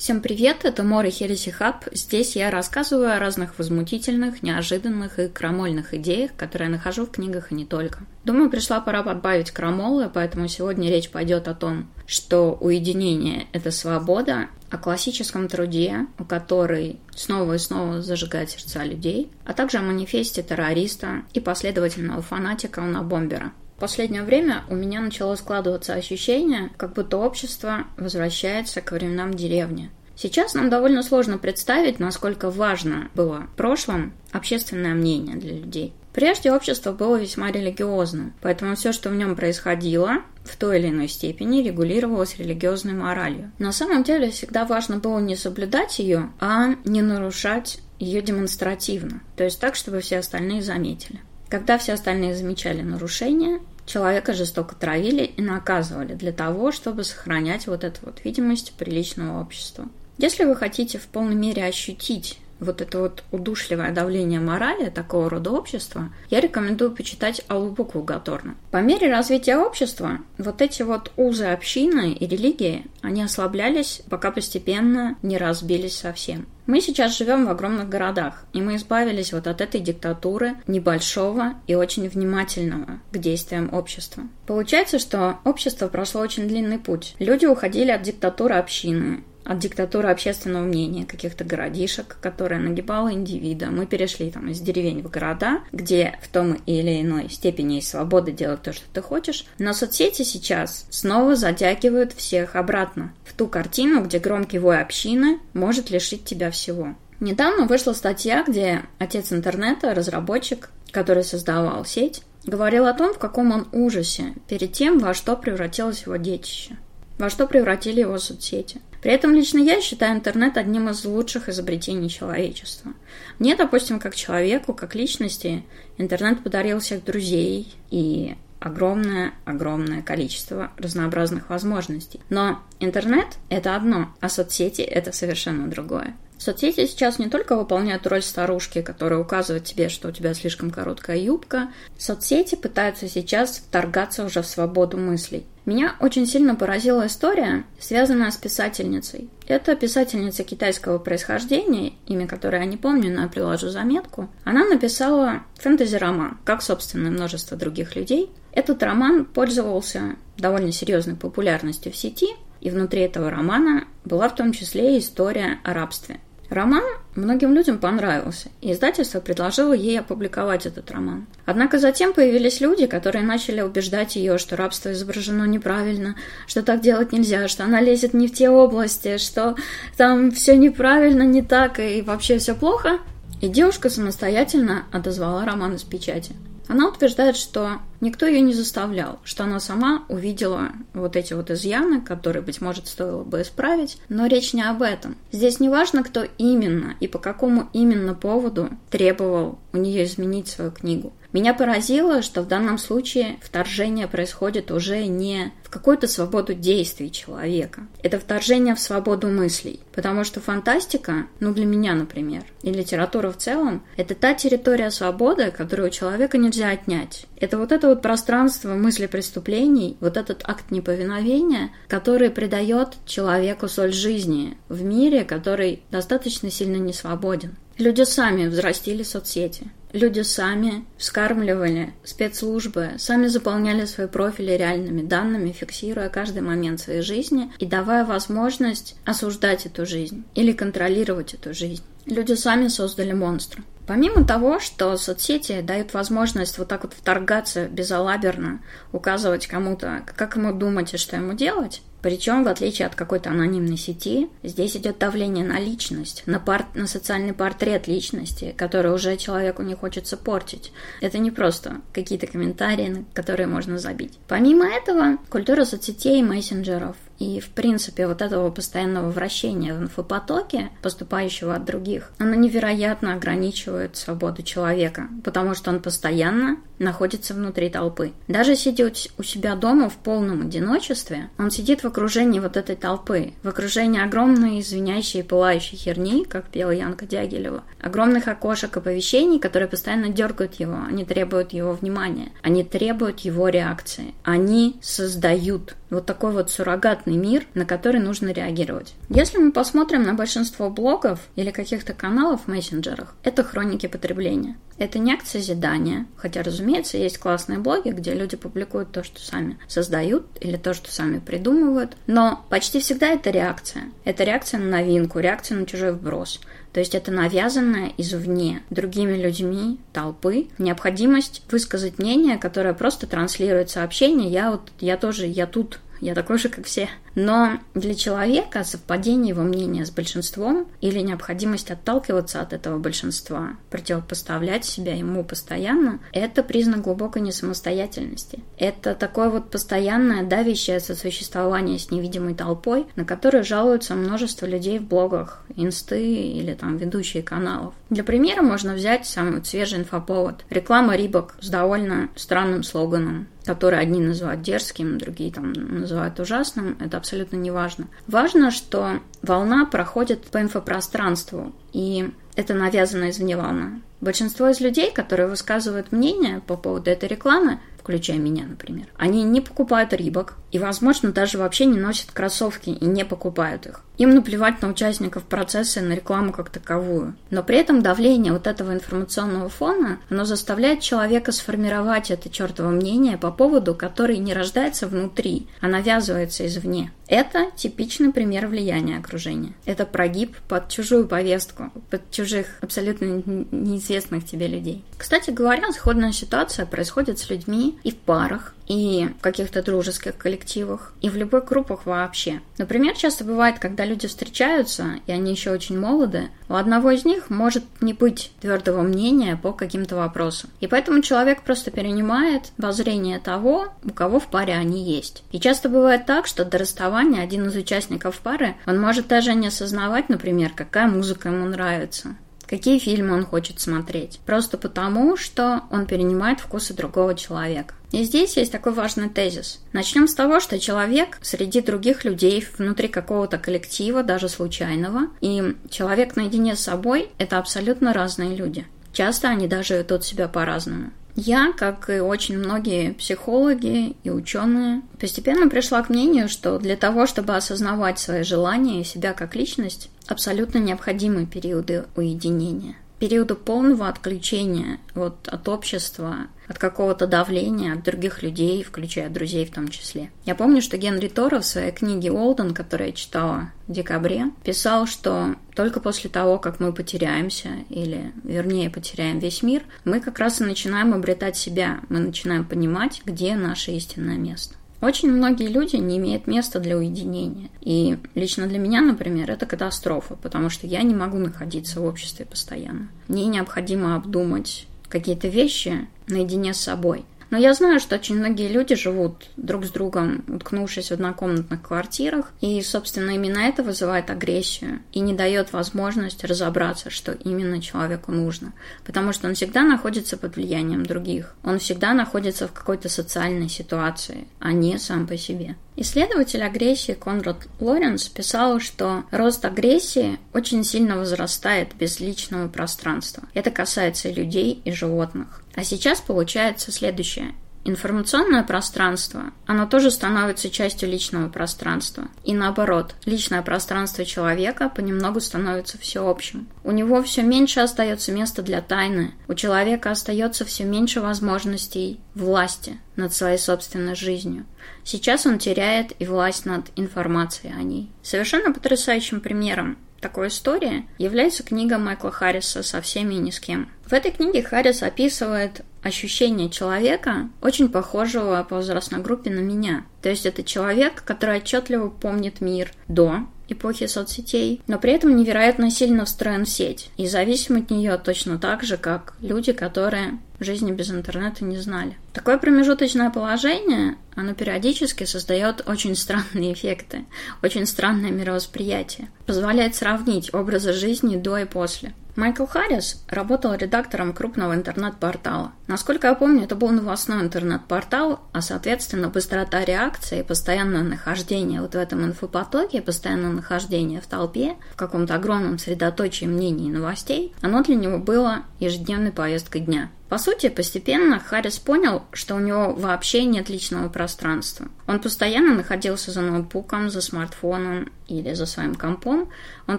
Всем привет, это Мора Хереси Хаб. Здесь я рассказываю о разных возмутительных, неожиданных и крамольных идеях, которые я нахожу в книгах и не только. Думаю, пришла пора подбавить крамолы, поэтому сегодня речь пойдет о том, что уединение – это свобода, о классическом труде, который снова и снова зажигает сердца людей, а также о манифесте террориста и последовательного фанатика Бомбера. Последнее время у меня начало складываться ощущение, как будто общество возвращается к временам деревни. Сейчас нам довольно сложно представить, насколько важно было в прошлом общественное мнение для людей. Прежде общество было весьма религиозным, поэтому все, что в нем происходило, в той или иной степени регулировалось религиозной моралью. На самом деле всегда важно было не соблюдать ее, а не нарушать ее демонстративно, то есть так, чтобы все остальные заметили. Когда все остальные замечали нарушения, человека жестоко травили и наказывали для того, чтобы сохранять вот эту вот видимость приличного общества. Если вы хотите в полной мере ощутить вот это вот удушливое давление морали такого рода общества, я рекомендую почитать Аллу Букву Гаторна. По мере развития общества вот эти вот узы общины и религии, они ослаблялись, пока постепенно не разбились совсем. Мы сейчас живем в огромных городах, и мы избавились вот от этой диктатуры небольшого и очень внимательного к действиям общества. Получается, что общество прошло очень длинный путь. Люди уходили от диктатуры общины, от диктатуры общественного мнения каких-то городишек, которая нагибала индивида. Мы перешли там из деревень в города, где в том или иной степени есть свобода делать то, что ты хочешь. Но соцсети сейчас снова затягивают всех обратно в ту картину, где громкий вой общины может лишить тебя всего. Недавно вышла статья, где отец интернета, разработчик, который создавал сеть, говорил о том, в каком он ужасе перед тем, во что превратилось его детище, во что превратили его соцсети. При этом лично я считаю интернет одним из лучших изобретений человечества. Мне, допустим, как человеку, как личности, интернет подарил всех друзей и огромное-огромное количество разнообразных возможностей. Но интернет – это одно, а соцсети – это совершенно другое. Соцсети сейчас не только выполняют роль старушки, которая указывает тебе, что у тебя слишком короткая юбка. Соцсети пытаются сейчас вторгаться уже в свободу мыслей. Меня очень сильно поразила история, связанная с писательницей. Это писательница китайского происхождения, имя которой я не помню, но я приложу заметку. Она написала фэнтези-роман, как, собственно, и множество других людей. Этот роман пользовался довольно серьезной популярностью в сети, и внутри этого романа была в том числе история о рабстве. Роман многим людям понравился, и издательство предложило ей опубликовать этот роман. Однако затем появились люди, которые начали убеждать ее, что рабство изображено неправильно, что так делать нельзя, что она лезет не в те области, что там все неправильно, не так и вообще все плохо. И девушка самостоятельно отозвала роман из печати. Она утверждает, что никто ее не заставлял, что она сама увидела вот эти вот изъяны, которые, быть может, стоило бы исправить, но речь не об этом. Здесь не важно, кто именно и по какому именно поводу требовал у нее изменить свою книгу. Меня поразило, что в данном случае вторжение происходит уже не в какую-то свободу действий человека. Это вторжение в свободу мыслей. Потому что фантастика, ну для меня, например, и литература в целом, это та территория свободы, которую у человека нельзя отнять. Это вот это вот пространство мысли преступлений, вот этот акт неповиновения, который придает человеку соль жизни в мире, который достаточно сильно не свободен. Люди сами взрастили соцсети. Люди сами вскармливали спецслужбы, сами заполняли свои профили реальными данными, фиксируя каждый момент своей жизни и давая возможность осуждать эту жизнь или контролировать эту жизнь. Люди сами создали монстра. Помимо того, что соцсети дают возможность вот так вот вторгаться безалаберно, указывать кому-то, как ему думать и что ему делать, причем, в отличие от какой-то анонимной сети, здесь идет давление на личность, на, пар... на социальный портрет личности, который уже человеку не хочется портить. Это не просто какие-то комментарии, на которые можно забить. Помимо этого, культура соцсетей и мессенджеров и, в принципе, вот этого постоянного вращения в инфопотоке, поступающего от других, оно невероятно ограничивает свободу человека, потому что он постоянно находится внутри толпы. Даже сидя у себя дома в полном одиночестве, он сидит в окружении вот этой толпы, в окружении огромной извиняющей и пылающей херни, как пела Янка Дягилева, огромных окошек оповещений, которые постоянно дергают его, они требуют его внимания, они требуют его реакции, они создают Вот такой вот суррогатный мир, на который нужно реагировать. Если мы посмотрим на большинство блогов или каких-то каналов в мессенджерах, это хроники потребления. Это не акт созидания, хотя, разумеется, есть классные блоги, где люди публикуют то, что сами создают или то, что сами придумывают, но почти всегда это реакция. Это реакция на новинку, реакция на чужой вброс. То есть это навязанное извне другими людьми, толпы, необходимость высказать мнение, которое просто транслирует сообщение «я вот, я тоже, я тут, я такой же, как все». Но для человека совпадение его мнения с большинством или необходимость отталкиваться от этого большинства, противопоставлять себя ему постоянно, это признак глубокой несамостоятельности. Это такое вот постоянное давящее сосуществование с невидимой толпой, на которое жалуются множество людей в блогах, инсты или там ведущие каналов. Для примера можно взять самый свежий инфоповод. Реклама Рибок с довольно странным слоганом который одни называют дерзким, другие там называют ужасным. Это абсолютно не важно. Важно, что волна проходит по инфопространству, и это навязано извне волна. Большинство из людей, которые высказывают мнение по поводу этой рекламы, включая меня, например, они не покупают рибок и, возможно, даже вообще не носят кроссовки и не покупают их. Им наплевать на участников процесса и на рекламу как таковую. Но при этом давление вот этого информационного фона, оно заставляет человека сформировать это чертово мнение по поводу, который не рождается внутри, а навязывается извне. Это типичный пример влияния окружения. Это прогиб под чужую повестку, под чужих абсолютно неизвестных тебе людей. Кстати говоря, сходная ситуация происходит с людьми и в парах, и в каких-то дружеских коллективах, и в любых группах вообще. Например, часто бывает, когда люди встречаются, и они еще очень молоды, у одного из них может не быть твердого мнения по каким-то вопросам. И поэтому человек просто перенимает воззрение того, у кого в паре они есть. И часто бывает так, что до расставания один из участников пары, он может даже не осознавать, например, какая музыка ему нравится какие фильмы он хочет смотреть. Просто потому, что он перенимает вкусы другого человека. И здесь есть такой важный тезис. Начнем с того, что человек среди других людей внутри какого-то коллектива, даже случайного, и человек наедине с собой – это абсолютно разные люди. Часто они даже ведут себя по-разному. Я, как и очень многие психологи и ученые, постепенно пришла к мнению, что для того, чтобы осознавать свои желания и себя как личность, абсолютно необходимы периоды уединения периода полного отключения вот, от общества, от какого-то давления, от других людей, включая друзей в том числе. Я помню, что Генри Торо в своей книге «Олден», которую я читала в декабре, писал, что только после того, как мы потеряемся, или вернее потеряем весь мир, мы как раз и начинаем обретать себя, мы начинаем понимать, где наше истинное место. Очень многие люди не имеют места для уединения. И лично для меня, например, это катастрофа, потому что я не могу находиться в обществе постоянно. Мне необходимо обдумать какие-то вещи наедине с собой. Но я знаю, что очень многие люди живут друг с другом, уткнувшись в однокомнатных квартирах, и, собственно, именно это вызывает агрессию и не дает возможность разобраться, что именно человеку нужно. Потому что он всегда находится под влиянием других. Он всегда находится в какой-то социальной ситуации, а не сам по себе. Исследователь агрессии Конрад Лоренс писал, что рост агрессии очень сильно возрастает без личного пространства. Это касается и людей, и животных. А сейчас получается следующее. Информационное пространство, оно тоже становится частью личного пространства. И наоборот, личное пространство человека понемногу становится всеобщим. У него все меньше остается места для тайны, у человека остается все меньше возможностей власти над своей собственной жизнью. Сейчас он теряет и власть над информацией о ней. Совершенно потрясающим примером такой истории является книга Майкла Харриса «Со всеми и ни с кем». В этой книге Харрис описывает ощущение человека, очень похожего по возрастной группе на меня. То есть это человек, который отчетливо помнит мир до эпохи соцсетей, но при этом невероятно сильно встроен в сеть и зависим от нее точно так же, как люди, которые жизни без интернета не знали. Такое промежуточное положение, оно периодически создает очень странные эффекты, очень странное мировосприятие, позволяет сравнить образы жизни до и после. Майкл Харрис работал редактором крупного интернет-портала. Насколько я помню, это был новостной интернет-портал, а, соответственно, быстрота реакции, постоянное нахождение вот в этом инфопотоке, постоянное нахождение в толпе, в каком-то огромном средоточии мнений и новостей, оно для него было ежедневной повесткой дня. По сути, постепенно Харрис понял, что у него вообще нет личного пространства. Он постоянно находился за ноутбуком, за смартфоном или за своим компом. Он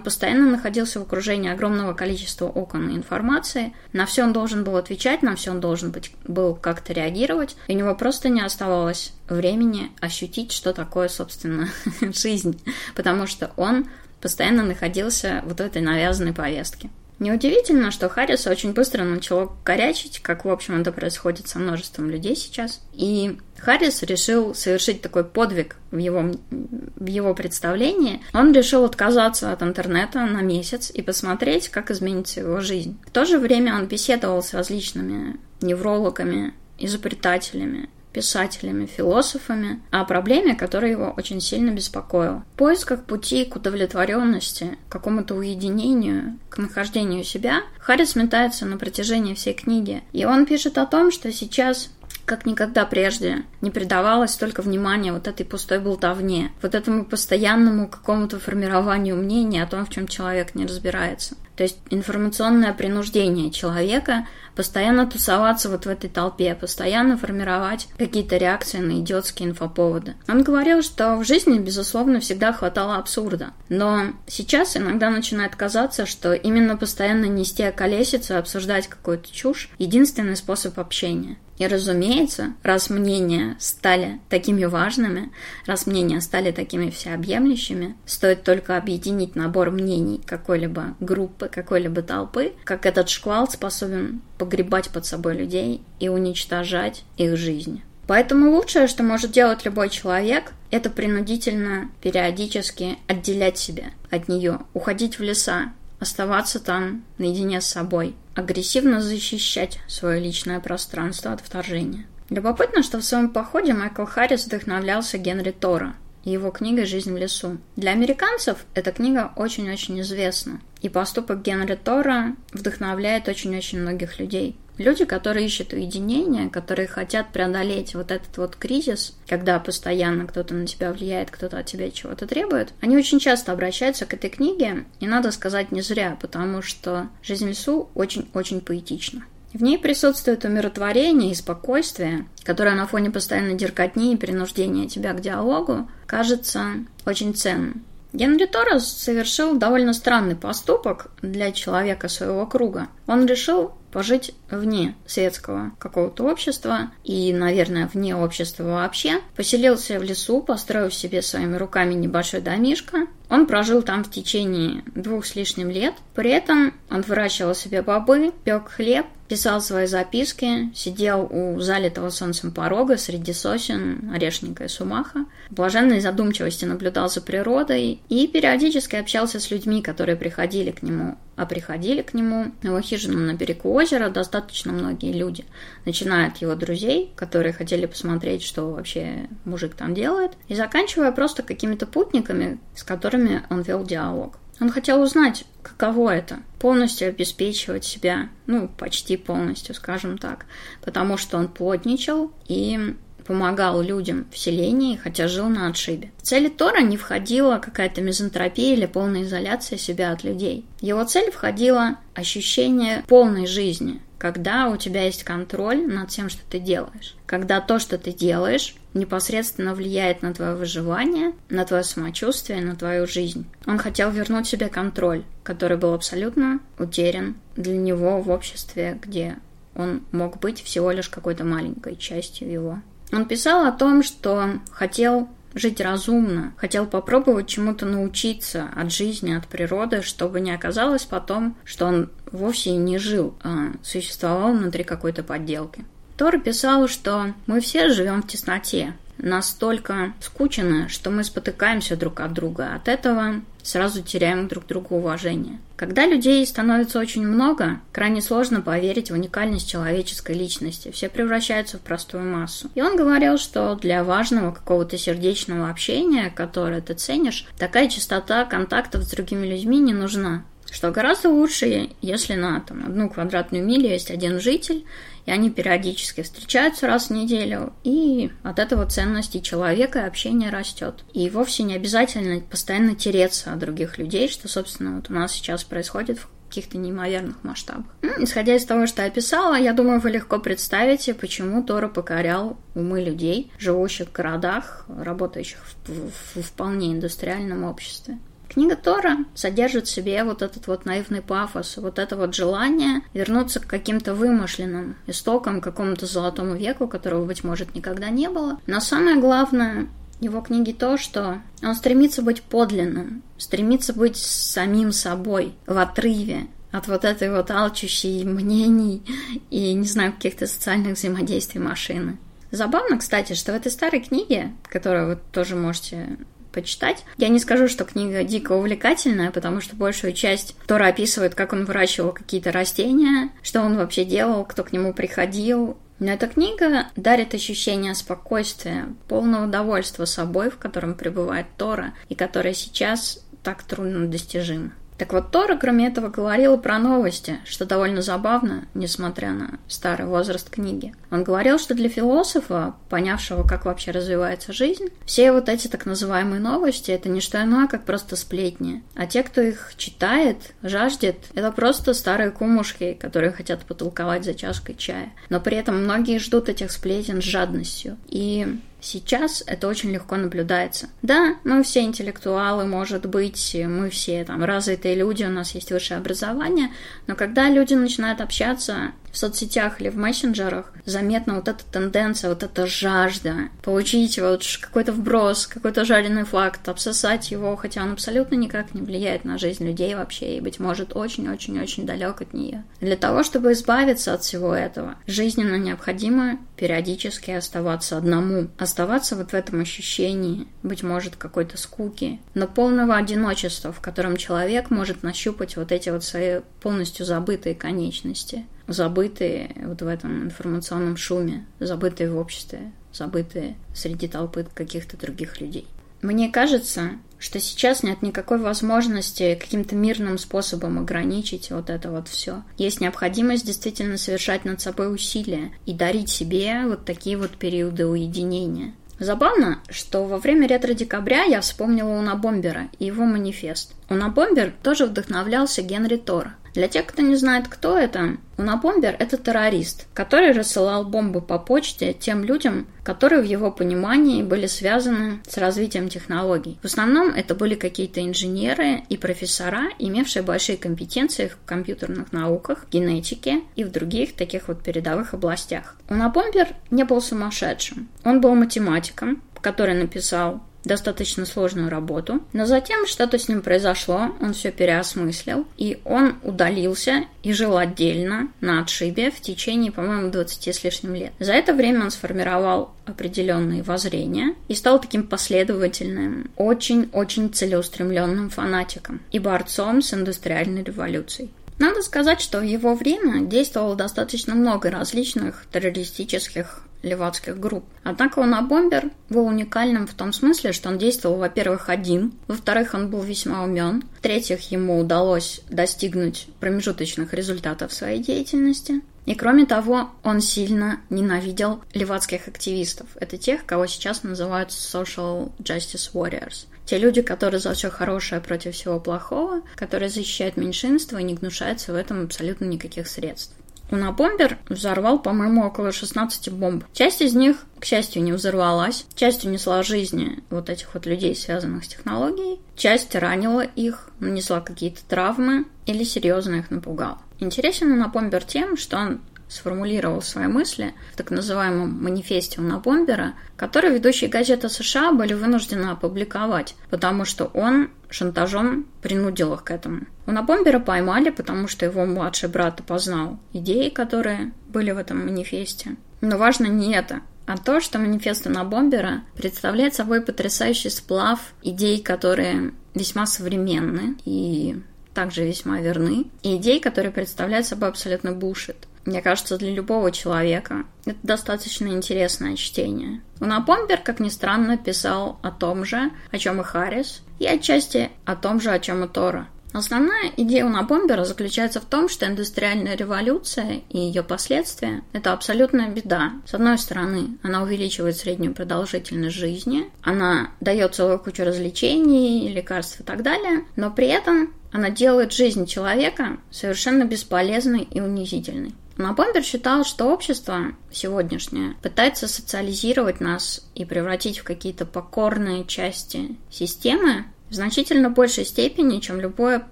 постоянно находился в окружении огромного количества окон информации. На все он должен был отвечать, на все он должен быть, был как-то реагировать. И у него просто не оставалось времени ощутить, что такое, собственно, жизнь. Потому что он постоянно находился вот в этой навязанной повестке. Неудивительно, что Харриса очень быстро начало корячить, как, в общем, это происходит со множеством людей сейчас. И Харрис решил совершить такой подвиг в его, в его представлении. Он решил отказаться от интернета на месяц и посмотреть, как изменится его жизнь. В то же время он беседовал с различными неврологами, изобретателями, писателями, философами о проблеме, которая его очень сильно беспокоила. В поисках пути к удовлетворенности, к какому-то уединению, к нахождению себя, Харрис метается на протяжении всей книги. И он пишет о том, что сейчас как никогда прежде не придавалось столько внимания вот этой пустой болтовне, вот этому постоянному какому-то формированию мнения о том, в чем человек не разбирается. То есть информационное принуждение человека постоянно тусоваться вот в этой толпе, постоянно формировать какие-то реакции на идиотские инфоповоды. Он говорил, что в жизни, безусловно, всегда хватало абсурда. Но сейчас иногда начинает казаться, что именно постоянно нести околесицу, обсуждать какую-то чушь – единственный способ общения. И, разумеется, раз мнения стали такими важными, раз мнения стали такими всеобъемлющими, стоит только объединить набор мнений какой-либо группы, какой-либо толпы, как этот шквал способен погребать под собой людей и уничтожать их жизнь. Поэтому лучшее, что может делать любой человек, это принудительно периодически отделять себя от нее, уходить в леса, оставаться там наедине с собой, агрессивно защищать свое личное пространство от вторжения. Любопытно, что в своем походе Майкл Харрис вдохновлялся Генри Тора и его книгой «Жизнь в лесу». Для американцев эта книга очень-очень известна, и поступок Генри Тора вдохновляет очень-очень многих людей. Люди, которые ищут уединения, которые хотят преодолеть вот этот вот кризис, когда постоянно кто-то на тебя влияет, кто-то от тебя чего-то требует, они очень часто обращаются к этой книге, и надо сказать не зря, потому что «Жизнь в лесу» очень-очень поэтична. В ней присутствует умиротворение и спокойствие, которое на фоне постоянной деркотни и принуждения тебя к диалогу кажется очень ценным. Генри Торрес совершил довольно странный поступок для человека своего круга. Он решил пожить вне светского какого-то общества и, наверное, вне общества вообще. Поселился в лесу, построил себе своими руками небольшой домишко. Он прожил там в течение двух с лишним лет. При этом он выращивал себе бобы, пек хлеб, писал свои записки, сидел у залитого солнцем порога среди сосен, орешника и сумаха, в блаженной задумчивости наблюдал за природой и периодически общался с людьми, которые приходили к нему а приходили к нему в его хижину на берегу озера достаточно многие люди, начиная от его друзей, которые хотели посмотреть, что вообще мужик там делает, и заканчивая просто какими-то путниками, с которыми он вел диалог. Он хотел узнать, каково это – полностью обеспечивать себя, ну, почти полностью, скажем так, потому что он плотничал и помогал людям в селении, хотя жил на отшибе. В цели Тора не входила какая-то мизантропия или полная изоляция себя от людей. его цель входила ощущение полной жизни, когда у тебя есть контроль над тем, что ты делаешь. Когда то, что ты делаешь, непосредственно влияет на твое выживание, на твое самочувствие, на твою жизнь. Он хотел вернуть себе контроль, который был абсолютно утерян для него в обществе, где он мог быть всего лишь какой-то маленькой частью его. Он писал о том, что хотел жить разумно, хотел попробовать чему-то научиться от жизни, от природы, чтобы не оказалось потом, что он вовсе не жил, а существовал внутри какой-то подделки. Тор писал, что мы все живем в тесноте, настолько скучно, что мы спотыкаемся друг от друга. От этого сразу теряем друг другу уважение. Когда людей становится очень много, крайне сложно поверить в уникальность человеческой личности. Все превращаются в простую массу. И он говорил, что для важного какого-то сердечного общения, которое ты ценишь, такая частота контактов с другими людьми не нужна что гораздо лучше, если на там, одну квадратную милю есть один житель, и они периодически встречаются раз в неделю, и от этого ценности человека и общения растет. И вовсе не обязательно постоянно тереться от других людей, что, собственно, вот у нас сейчас происходит в каких-то неимоверных масштабах. Ну, исходя из того, что я описала, я думаю, вы легко представите, почему Тора покорял умы людей, живущих в городах, работающих в, в, в вполне индустриальном обществе. Книга Тора содержит в себе вот этот вот наивный пафос, вот это вот желание вернуться к каким-то вымышленным истокам, к какому-то золотому веку, которого, быть может, никогда не было. Но самое главное, его книги то, что он стремится быть подлинным, стремится быть самим собой в отрыве от вот этой вот алчущей мнений и, не знаю, каких-то социальных взаимодействий машины. Забавно, кстати, что в этой старой книге, которую вы тоже можете почитать. Я не скажу, что книга дико увлекательная, потому что большую часть Тора описывает, как он выращивал какие-то растения, что он вообще делал, кто к нему приходил. Но эта книга дарит ощущение спокойствия, полного удовольствия собой, в котором пребывает Тора, и которая сейчас так трудно достижима. Так вот, Тора, кроме этого, говорила про новости, что довольно забавно, несмотря на старый возраст книги. Он говорил, что для философа, понявшего, как вообще развивается жизнь, все вот эти так называемые новости – это не что иное, как просто сплетни. А те, кто их читает, жаждет, это просто старые кумушки, которые хотят потолковать за чашкой чая. Но при этом многие ждут этих сплетен с жадностью. И Сейчас это очень легко наблюдается. Да, мы все интеллектуалы, может быть, мы все там развитые люди, у нас есть высшее образование, но когда люди начинают общаться в соцсетях или в мессенджерах заметна вот эта тенденция, вот эта жажда получить вот какой-то вброс, какой-то жареный факт, обсосать его, хотя он абсолютно никак не влияет на жизнь людей вообще и, быть может, очень-очень-очень далек от нее. Для того, чтобы избавиться от всего этого, жизненно необходимо периодически оставаться одному, оставаться вот в этом ощущении, быть может, какой-то скуки, но полного одиночества, в котором человек может нащупать вот эти вот свои полностью забытые конечности забытые вот в этом информационном шуме, забытые в обществе, забытые среди толпы каких-то других людей. Мне кажется, что сейчас нет никакой возможности каким-то мирным способом ограничить вот это вот все. Есть необходимость действительно совершать над собой усилия и дарить себе вот такие вот периоды уединения. Забавно, что во время ретро-декабря я вспомнила Уна Бомбера и его манифест. Уна Бомбер тоже вдохновлялся Генри Тора. Для тех, кто не знает, кто это, Унабомбер – это террорист, который рассылал бомбы по почте тем людям, которые в его понимании были связаны с развитием технологий. В основном это были какие-то инженеры и профессора, имевшие большие компетенции в компьютерных науках, генетике и в других таких вот передовых областях. Унабомбер не был сумасшедшим. Он был математиком, который написал достаточно сложную работу. Но затем что-то с ним произошло, он все переосмыслил, и он удалился и жил отдельно на отшибе в течение, по-моему, 20 с лишним лет. За это время он сформировал определенные воззрения и стал таким последовательным, очень-очень целеустремленным фанатиком и борцом с индустриальной революцией. Надо сказать, что в его время действовало достаточно много различных террористических левацких групп. Однако он бомбер был уникальным в том смысле, что он действовал, во-первых, один, во-вторых, он был весьма умен, в-третьих, ему удалось достигнуть промежуточных результатов своей деятельности. И кроме того, он сильно ненавидел левацких активистов. Это тех, кого сейчас называют social justice warriors. Те люди, которые за все хорошее против всего плохого, которые защищают меньшинство и не гнушаются в этом абсолютно никаких средств. Унабомбер взорвал, по-моему, около 16 бомб. Часть из них, к счастью, не взорвалась. Часть унесла жизни вот этих вот людей, связанных с технологией. Часть ранила их, нанесла какие-то травмы или серьезно их напугала. Интересен Унабомбер тем, что он сформулировал свои мысли в так называемом манифесте Унабомбера, который ведущие газеты США были вынуждены опубликовать, потому что он шантажом принудил их к этому. Унабомбера поймали, потому что его младший брат опознал идеи, которые были в этом манифесте. Но важно не это, а то, что манифест Унабомбера представляет собой потрясающий сплав идей, которые весьма современны и также весьма верны, и идей, которые представляют собой абсолютно бушит. Мне кажется, для любого человека это достаточно интересное чтение. Уна Помпер, как ни странно, писал о том же, о чем и Харрис, и отчасти о том же, о чем и Тора. Основная идея Уна Бомбера заключается в том, что индустриальная революция и ее последствия – это абсолютная беда. С одной стороны, она увеличивает среднюю продолжительность жизни, она дает целую кучу развлечений, лекарств и так далее, но при этом она делает жизнь человека совершенно бесполезной и унизительной. Но Бомбер считал, что общество сегодняшнее пытается социализировать нас и превратить в какие-то покорные части системы в значительно большей степени, чем любое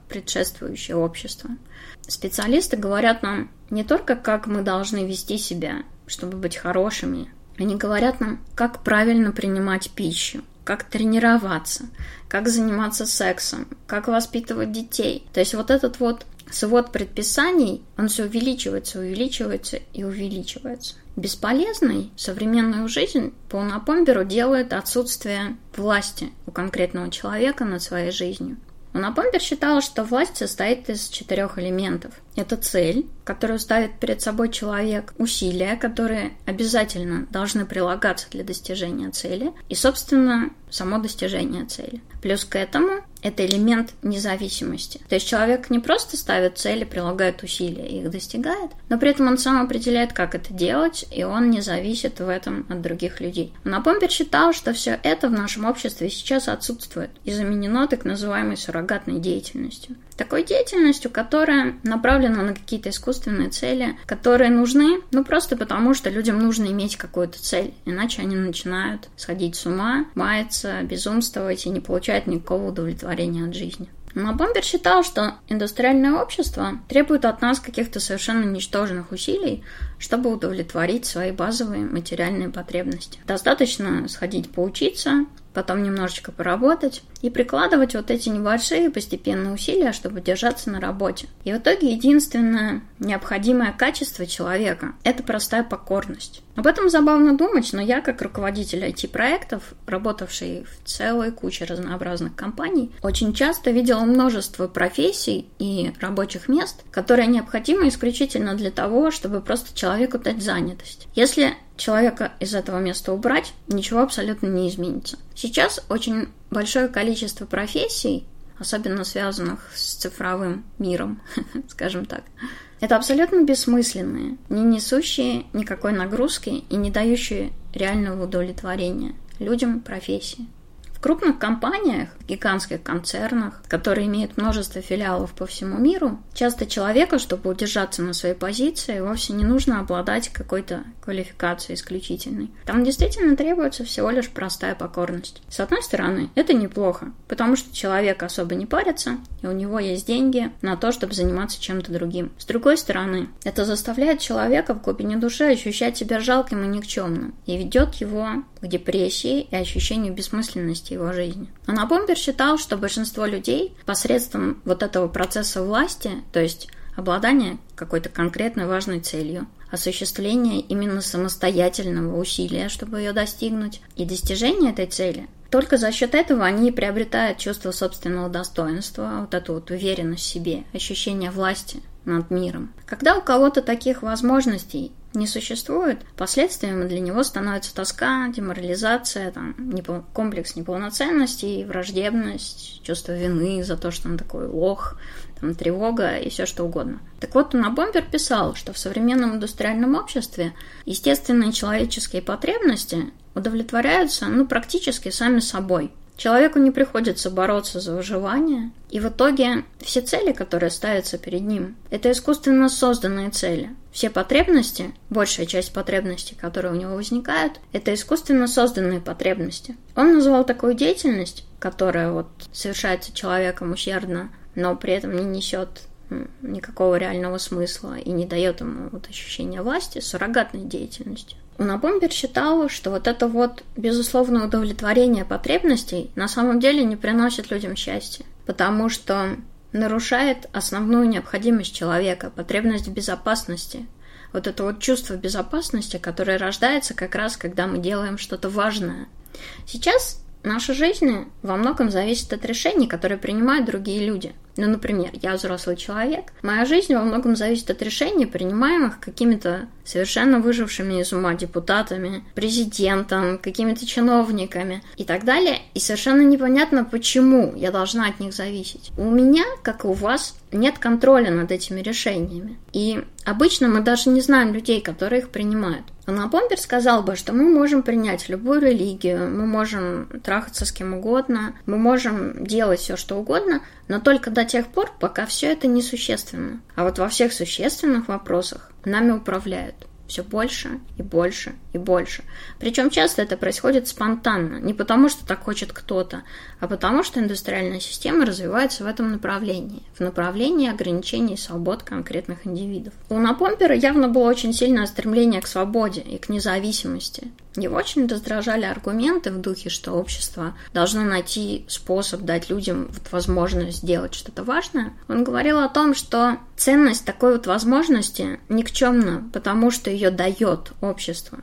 предшествующее общество. Специалисты говорят нам не только, как мы должны вести себя, чтобы быть хорошими, они говорят нам, как правильно принимать пищу, как тренироваться, как заниматься сексом, как воспитывать детей. То есть вот этот вот свод предписаний, он все увеличивается, увеличивается и увеличивается. Бесполезной современную жизнь по Напомберу делает отсутствие власти у конкретного человека над своей жизнью. Напомбер считала, что власть состоит из четырех элементов. Это цель, которую ставит перед собой человек, усилия, которые обязательно должны прилагаться для достижения цели, и, собственно, само достижение цели. Плюс к этому это элемент независимости. То есть человек не просто ставит цели, прилагает усилия и их достигает, но при этом он сам определяет, как это делать, и он не зависит в этом от других людей. Но Помпер считал, что все это в нашем обществе сейчас отсутствует и заменено так называемой суррогатной деятельностью. Такой деятельностью, которая направлена на какие-то искусственные цели, которые нужны, ну просто потому, что людям нужно иметь какую-то цель, иначе они начинают сходить с ума, маяться, безумствовать и не получают никакого удовлетворения от жизни. Но Бомбер считал, что индустриальное общество требует от нас каких-то совершенно ничтожных усилий, чтобы удовлетворить свои базовые материальные потребности. Достаточно сходить поучиться, потом немножечко поработать и прикладывать вот эти небольшие постепенные усилия, чтобы держаться на работе. И в итоге единственное необходимое качество человека – это простая покорность. Об этом забавно думать, но я, как руководитель IT-проектов, работавший в целой куче разнообразных компаний, очень часто видела множество профессий и рабочих мест, которые необходимы исключительно для того, чтобы просто человеку дать занятость. Если человека из этого места убрать, ничего абсолютно не изменится. Сейчас очень большое количество профессий, особенно связанных с цифровым миром, скажем так, это абсолютно бессмысленные, не несущие никакой нагрузки и не дающие реального удовлетворения людям профессии. В крупных компаниях, гигантских концернах, которые имеют множество филиалов по всему миру, часто человеку, чтобы удержаться на своей позиции, вовсе не нужно обладать какой-то квалификацией исключительной. Там действительно требуется всего лишь простая покорность. С одной стороны, это неплохо, потому что человек особо не парится, и у него есть деньги на то, чтобы заниматься чем-то другим. С другой стороны, это заставляет человека в глубине души ощущать себя жалким и никчемным, и ведет его к депрессии и ощущению бессмысленности его жизни. А Набомбер считал, что большинство людей посредством вот этого процесса власти, то есть обладания какой-то конкретной важной целью, осуществление именно самостоятельного усилия, чтобы ее достигнуть, и достижение этой цели, только за счет этого они приобретают чувство собственного достоинства, вот эту вот уверенность в себе, ощущение власти над миром. Когда у кого-то таких возможностей не существует, последствиями для него становится тоска, деморализация, там, комплекс неполноценности, враждебность, чувство вины за то, что он такой лох, там, тревога и все что угодно. Так вот, Бомбер писал, что в современном индустриальном обществе естественные человеческие потребности удовлетворяются ну, практически сами собой. Человеку не приходится бороться за выживание, и в итоге все цели, которые ставятся перед ним, это искусственно созданные цели. Все потребности, большая часть потребностей, которые у него возникают, это искусственно созданные потребности. Он назвал такую деятельность, которая вот совершается человеком ущербно, но при этом не несет никакого реального смысла и не дает ему вот ощущения власти, суррогатной деятельностью. Унабомбер считал, что вот это вот безусловное удовлетворение потребностей на самом деле не приносит людям счастья, потому что нарушает основную необходимость человека, потребность в безопасности. Вот это вот чувство безопасности, которое рождается как раз, когда мы делаем что-то важное. Сейчас наша жизнь во многом зависит от решений, которые принимают другие люди – Ну, например, я взрослый человек, моя жизнь во многом зависит от решений, принимаемых какими-то совершенно выжившими из ума депутатами, президентом, какими-то чиновниками и так далее. И совершенно непонятно, почему я должна от них зависеть. У меня, как и у вас, нет контроля над этими решениями. И обычно мы даже не знаем людей, которые их принимают. Но Помпер сказал бы, что мы можем принять любую религию, мы можем трахаться с кем угодно, мы можем делать все, что угодно, но только до тех пор, пока все это несущественно. А вот во всех существенных вопросах нами управляют все больше и больше и больше. Причем часто это происходит спонтанно, не потому что так хочет кто-то, а потому что индустриальная система развивается в этом направлении, в направлении ограничений свобод конкретных индивидов. У Напомпера явно было очень сильное стремление к свободе и к независимости. Его очень раздражали аргументы в духе, что общество должно найти способ дать людям вот возможность сделать что-то важное. Он говорил о том, что ценность такой вот возможности никчемна, потому что ее дает общество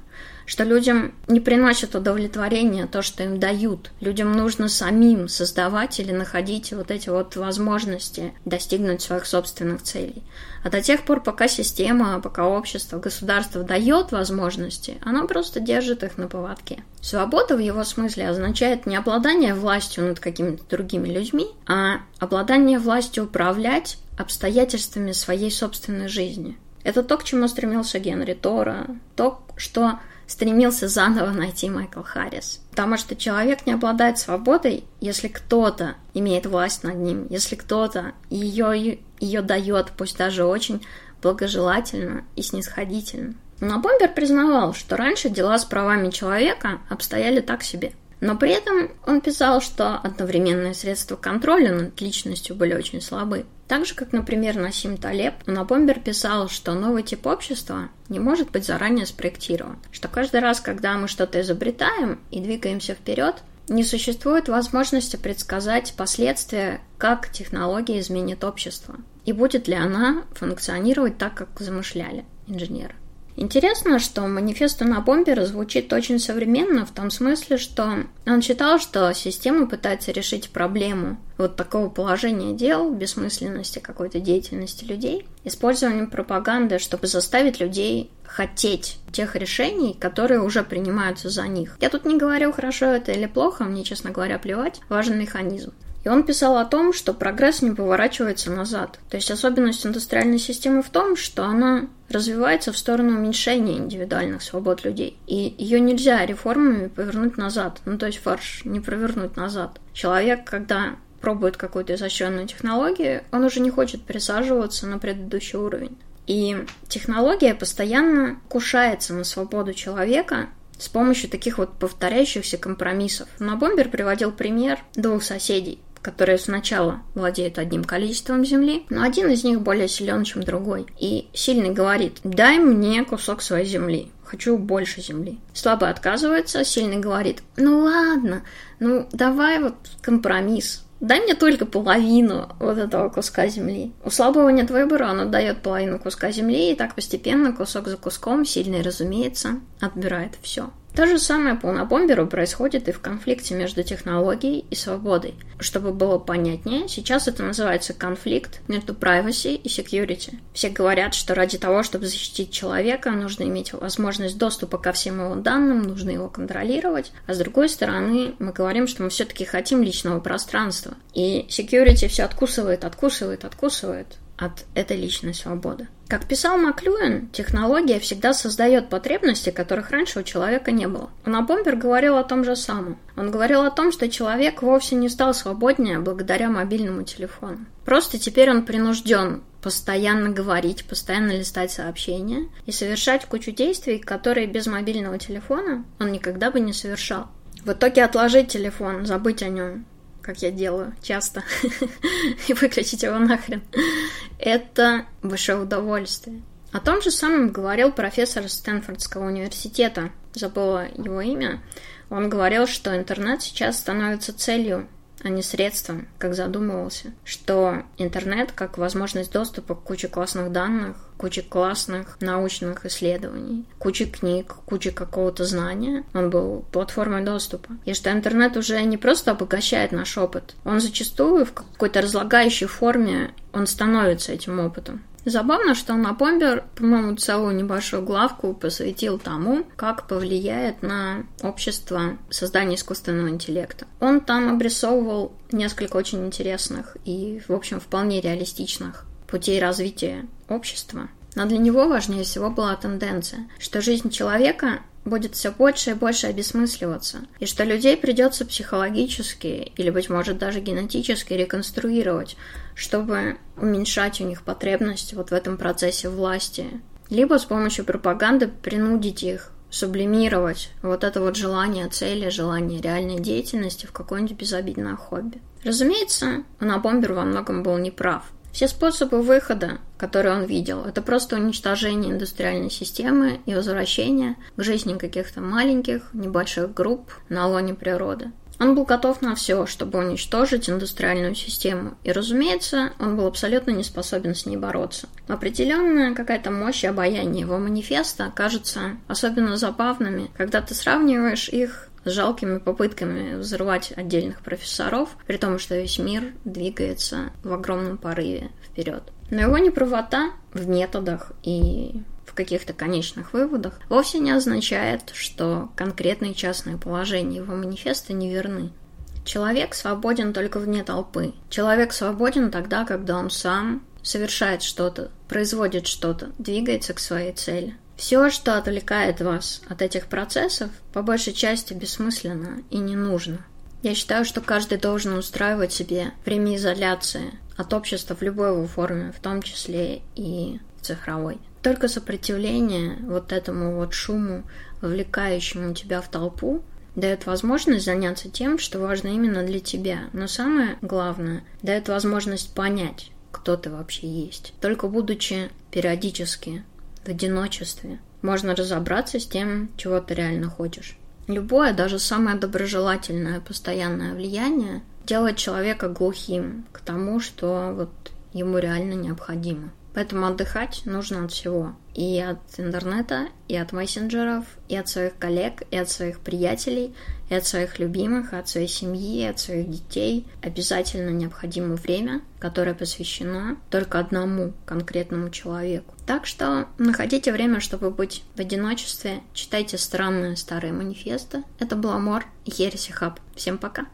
что людям не приносит удовлетворения то, что им дают. Людям нужно самим создавать или находить вот эти вот возможности достигнуть своих собственных целей. А до тех пор, пока система, пока общество, государство дает возможности, оно просто держит их на поводке. Свобода в его смысле означает не обладание властью над какими-то другими людьми, а обладание властью управлять обстоятельствами своей собственной жизни. Это то, к чему стремился Генри Тора, то, что стремился заново найти Майкл Харрис. Потому что человек не обладает свободой, если кто-то имеет власть над ним, если кто-то ее, ее дает, пусть даже очень благожелательно и снисходительно. Но Бомбер признавал, что раньше дела с правами человека обстояли так себе – но при этом он писал, что одновременные средства контроля над личностью были очень слабы. Так же, как, например, Насим Талеб, Набомбер писал, что новый тип общества не может быть заранее спроектирован, что каждый раз, когда мы что-то изобретаем и двигаемся вперед, не существует возможности предсказать последствия, как технология изменит общество, и будет ли она функционировать так, как замышляли инженеры. Интересно, что манифест на бомбера звучит очень современно в том смысле, что он считал, что система пытается решить проблему вот такого положения дел, бессмысленности какой-то деятельности людей, использованием пропаганды, чтобы заставить людей хотеть тех решений, которые уже принимаются за них. Я тут не говорю, хорошо это или плохо, мне, честно говоря, плевать. Важен механизм. И он писал о том, что прогресс не поворачивается назад. То есть особенность индустриальной системы в том, что она развивается в сторону уменьшения индивидуальных свобод людей. И ее нельзя реформами повернуть назад. Ну, то есть фарш не провернуть назад. Человек, когда пробует какую-то изощренную технологию, он уже не хочет присаживаться на предыдущий уровень. И технология постоянно кушается на свободу человека с помощью таких вот повторяющихся компромиссов. Но Бомбер приводил пример двух соседей которые сначала владеют одним количеством земли, но один из них более силен, чем другой. И сильный говорит, дай мне кусок своей земли, хочу больше земли. Слабый отказывается, сильный говорит, ну ладно, ну давай вот компромисс, Дай мне только половину вот этого куска земли. У слабого нет выбора, он отдает половину куска земли, и так постепенно, кусок за куском, сильный, разумеется, отбирает все. То же самое по Унабомберу происходит и в конфликте между технологией и свободой. Чтобы было понятнее, сейчас это называется конфликт между privacy и security. Все говорят, что ради того, чтобы защитить человека, нужно иметь возможность доступа ко всем его данным, нужно его контролировать. А с другой стороны, мы говорим, что мы все-таки хотим личного пространства. И security все откусывает, откусывает, откусывает от этой личной свободы. Как писал Маклюэн, технология всегда создает потребности, которых раньше у человека не было. Но Бомбер говорил о том же самом. Он говорил о том, что человек вовсе не стал свободнее благодаря мобильному телефону. Просто теперь он принужден постоянно говорить, постоянно листать сообщения и совершать кучу действий, которые без мобильного телефона он никогда бы не совершал. В итоге отложить телефон, забыть о нем, как я делаю часто, и выключить его нахрен, это высшее удовольствие. О том же самом говорил профессор Стэнфордского университета, забыла его имя. Он говорил, что интернет сейчас становится целью а не средством, как задумывался, что интернет как возможность доступа к куче классных данных, куче классных научных исследований, куче книг, куче какого-то знания, он был платформой доступа. И что интернет уже не просто обогащает наш опыт, он зачастую в какой-то разлагающей форме он становится этим опытом. Забавно, что Напомбер, по-моему, целую небольшую главку посвятил тому, как повлияет на общество создание искусственного интеллекта. Он там обрисовывал несколько очень интересных и, в общем, вполне реалистичных путей развития общества. Но для него важнее всего была тенденция, что жизнь человека будет все больше и больше обесмысливаться, и что людей придется психологически или, быть может, даже генетически реконструировать, чтобы уменьшать у них потребность вот в этом процессе власти. Либо с помощью пропаганды принудить их сублимировать вот это вот желание цели, желание реальной деятельности в какое-нибудь безобидное хобби. Разумеется, Анабомбер во многом был неправ. Все способы выхода, которые он видел, это просто уничтожение индустриальной системы и возвращение к жизни каких-то маленьких, небольших групп на лоне природы. Он был готов на все, чтобы уничтожить индустриальную систему, и, разумеется, он был абсолютно не способен с ней бороться. Определенная какая-то мощь и обаяние его манифеста кажутся особенно забавными, когда ты сравниваешь их с жалкими попытками взрывать отдельных профессоров, при том, что весь мир двигается в огромном порыве вперед. Но его неправота в методах и каких-то конечных выводах вовсе не означает, что конкретные частные положения его манифеста неверны. Человек свободен только вне толпы. Человек свободен тогда, когда он сам совершает что-то, производит что-то, двигается к своей цели. Все, что отвлекает вас от этих процессов, по большей части бессмысленно и не нужно. Я считаю, что каждый должен устраивать себе время изоляции от общества в любой его форме, в том числе и цифровой. Только сопротивление вот этому вот шуму, вовлекающему тебя в толпу, дает возможность заняться тем, что важно именно для тебя. Но самое главное, дает возможность понять, кто ты вообще есть. Только будучи периодически в одиночестве. Можно разобраться с тем, чего ты реально хочешь. Любое, даже самое доброжелательное, постоянное влияние делает человека глухим к тому, что вот ему реально необходимо. Поэтому отдыхать нужно от всего. И от интернета, и от мессенджеров, и от своих коллег, и от своих приятелей, и от своих любимых, и от своей семьи, и от своих детей. Обязательно необходимо время, которое посвящено только одному конкретному человеку. Так что находите время, чтобы быть в одиночестве, читайте странные старые манифесты. Это был Амор и Хереси Хаб. Всем пока!